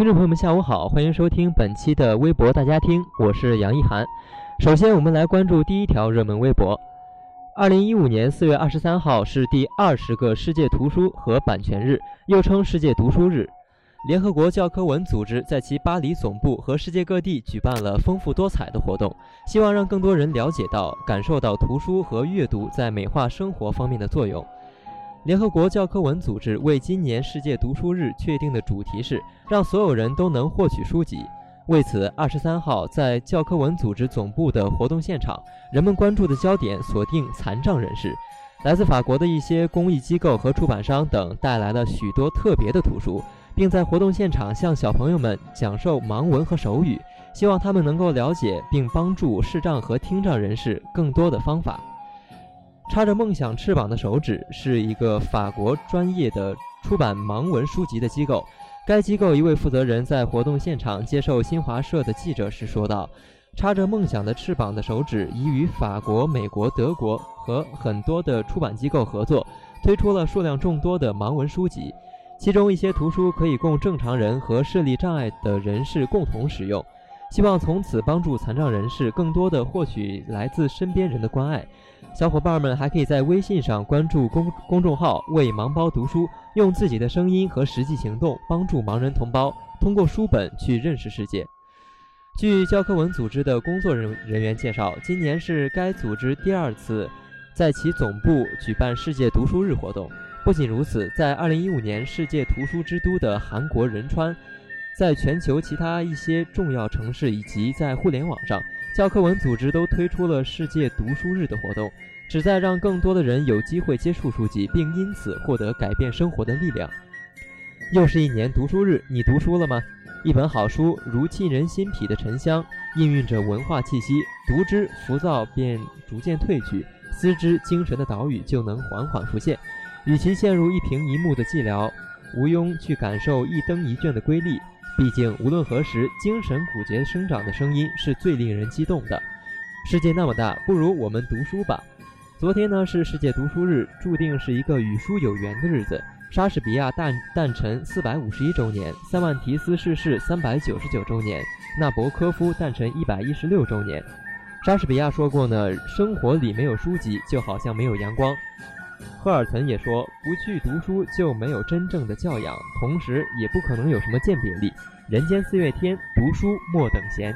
听众朋友们，下午好，欢迎收听本期的微博大家听，我是杨一涵。首先，我们来关注第一条热门微博。二零一五年四月二十三号是第二十个世界图书和版权日，又称世界读书日。联合国教科文组织在其巴黎总部和世界各地举办了丰富多彩的活动，希望让更多人了解到、感受到图书和阅读在美化生活方面的作用。联合国教科文组织为今年世界读书日确定的主题是让所有人都能获取书籍。为此，二十三号在教科文组织总部的活动现场，人们关注的焦点锁定残障人士。来自法国的一些公益机构和出版商等带来了许多特别的图书，并在活动现场向小朋友们讲授盲文和手语，希望他们能够了解并帮助视障和听障人士更多的方法。插着梦想翅膀的手指是一个法国专业的出版盲文书籍的机构。该机构一位负责人在活动现场接受新华社的记者时说道：“插着梦想的翅膀的手指已与法国、美国、德国和很多的出版机构合作，推出了数量众多的盲文书籍，其中一些图书可以供正常人和视力障碍的人士共同使用。希望从此帮助残障人士更多地获取来自身边人的关爱。”小伙伴们还可以在微信上关注公公众号“为盲包读书”，用自己的声音和实际行动帮助盲人同胞通过书本去认识世界。据教科文组织的工作人人员介绍，今年是该组织第二次在其总部举办世界读书日活动。不仅如此，在2015年世界图书之都的韩国仁川，在全球其他一些重要城市以及在互联网上。教科文组织都推出了世界读书日的活动，旨在让更多的人有机会接触书籍，并因此获得改变生活的力量。又是一年读书日，你读书了吗？一本好书如沁人心脾的沉香，氤氲着文化气息，读之浮躁便逐渐褪去，思之精神的岛屿就能缓缓浮现。与其陷入一屏一幕的寂寥，无庸去感受一灯一卷的瑰丽。毕竟，无论何时，精神骨节生长的声音是最令人激动的。世界那么大，不如我们读书吧。昨天呢是世界读书日，注定是一个与书有缘的日子。莎士比亚诞诞辰四百五十一周年，塞万提斯逝世三百九十九周年，纳博科夫诞辰一百一十六周年。莎士比亚说过呢，生活里没有书籍，就好像没有阳光。赫尔岑也说：“不去读书就没有真正的教养，同时也不可能有什么鉴别力。人间四月天，读书莫等闲。”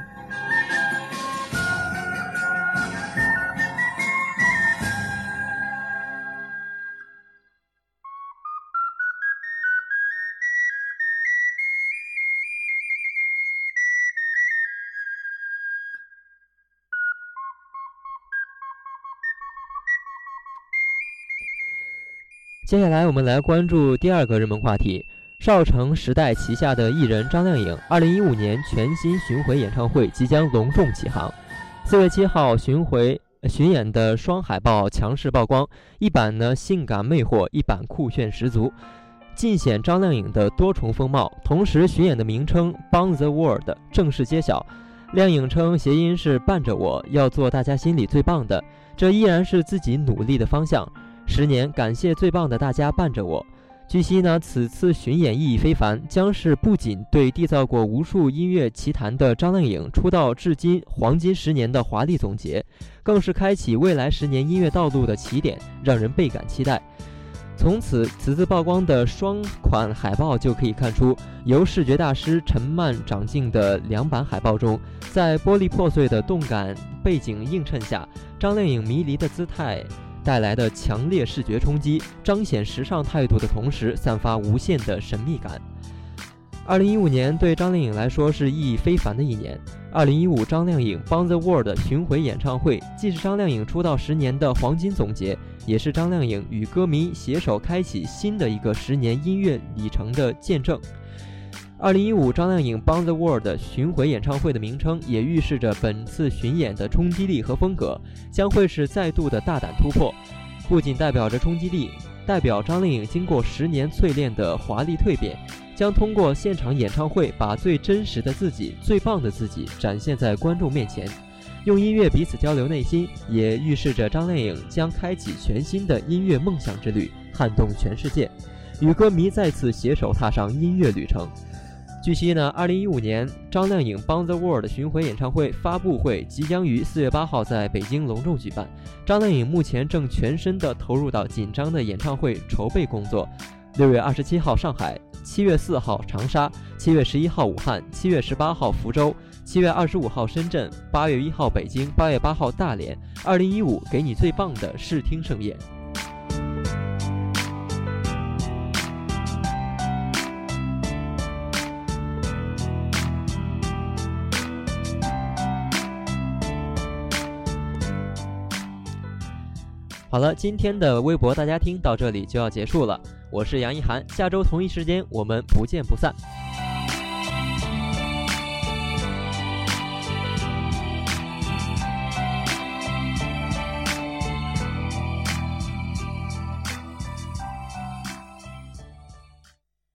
接下来，我们来关注第二个热门话题：少城时代旗下的艺人张靓颖，二零一五年全新巡回演唱会即将隆重启航。四月七号巡回巡演的双海报强势曝光，一版呢性感魅惑，一版酷炫十足，尽显张靓颖的多重风貌。同时，巡演的名称《Bond the World》正式揭晓，靓颖称谐音是伴着我，要做大家心里最棒的，这依然是自己努力的方向。十年，感谢最棒的大家伴着我。据悉呢，此次巡演意义非凡，将是不仅对缔造过无数音乐奇谭的张靓颖出道至今黄金十年的华丽总结，更是开启未来十年音乐道路的起点，让人倍感期待。从此，此次曝光的双款海报就可以看出，由视觉大师陈曼掌镜的两版海报中，在玻璃破碎的动感背景映衬下，张靓颖迷离的姿态。带来的强烈视觉冲击，彰显时尚态度的同时，散发无限的神秘感。二零一五年对张靓颖来说是意义非凡的一年。二零一五张靓颖《Bound the World》巡回演唱会，既是张靓颖出道十年的黄金总结，也是张靓颖与歌迷携手开启新的一个十年音乐里程的见证。二零一五张靓颖《Bound the World》巡回演唱会的名称，也预示着本次巡演的冲击力和风格将会是再度的大胆突破，不仅代表着冲击力，代表张靓颖经过十年淬炼的华丽蜕变。将通过现场演唱会，把最真实的自己、最棒的自己展现在观众面前，用音乐彼此交流内心，也预示着张靓颖将开启全新的音乐梦想之旅，撼动全世界，与歌迷再次携手踏上音乐旅程。据悉呢，二零一五年张靓颖《Bound the World》巡回演唱会发布会即将于四月八号在北京隆重举办，张靓颖目前正全身的投入到紧张的演唱会筹备工作。六月二十七号上海。七月四号长沙，七月十一号武汉，七月十八号福州，七月二十五号深圳，八月一号北京，八月八号大连。二零一五，给你最棒的视听盛宴。好了，今天的微博大家听到这里就要结束了。我是杨一涵，下周同一时间我们不见不散。